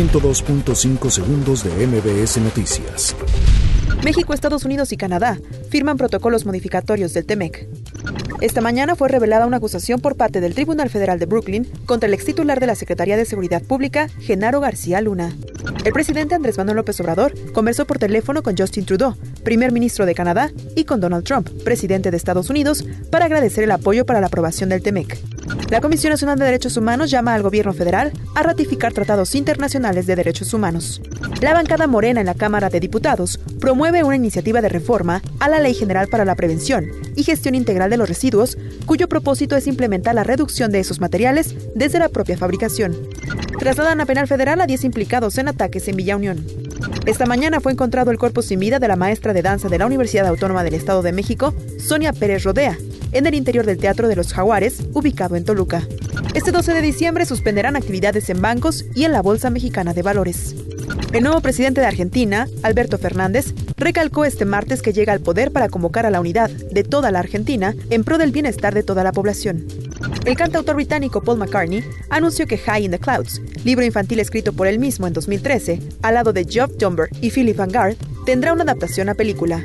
102.5 segundos de MBS Noticias. México, Estados Unidos y Canadá firman protocolos modificatorios del TEMEC. Esta mañana fue revelada una acusación por parte del Tribunal Federal de Brooklyn contra el ex titular de la Secretaría de Seguridad Pública, Genaro García Luna. El presidente Andrés Manuel López Obrador conversó por teléfono con Justin Trudeau, primer ministro de Canadá, y con Donald Trump, presidente de Estados Unidos, para agradecer el apoyo para la aprobación del TEMEC. La Comisión Nacional de Derechos Humanos llama al gobierno federal a ratificar tratados internacionales de derechos humanos. La bancada morena en la Cámara de Diputados promueve una iniciativa de reforma a la Ley General para la Prevención y Gestión Integral de los Residuos, cuyo propósito es implementar la reducción de esos materiales desde la propia fabricación. Trasladan a penal federal a 10 implicados en ataques en Villa Unión. Esta mañana fue encontrado el cuerpo sin vida de la maestra de danza de la Universidad Autónoma del Estado de México, Sonia Pérez Rodea, en el interior del Teatro de los Jaguares, ubicado en Toluca. Este 12 de diciembre suspenderán actividades en bancos y en la Bolsa Mexicana de Valores. El nuevo presidente de Argentina, Alberto Fernández, recalcó este martes que llega al poder para convocar a la unidad de toda la Argentina en pro del bienestar de toda la población. El cantautor británico Paul McCartney anunció que High in the Clouds, libro infantil escrito por él mismo en 2013, al lado de Geoff Dunbar y Philip Vanguard, tendrá una adaptación a película.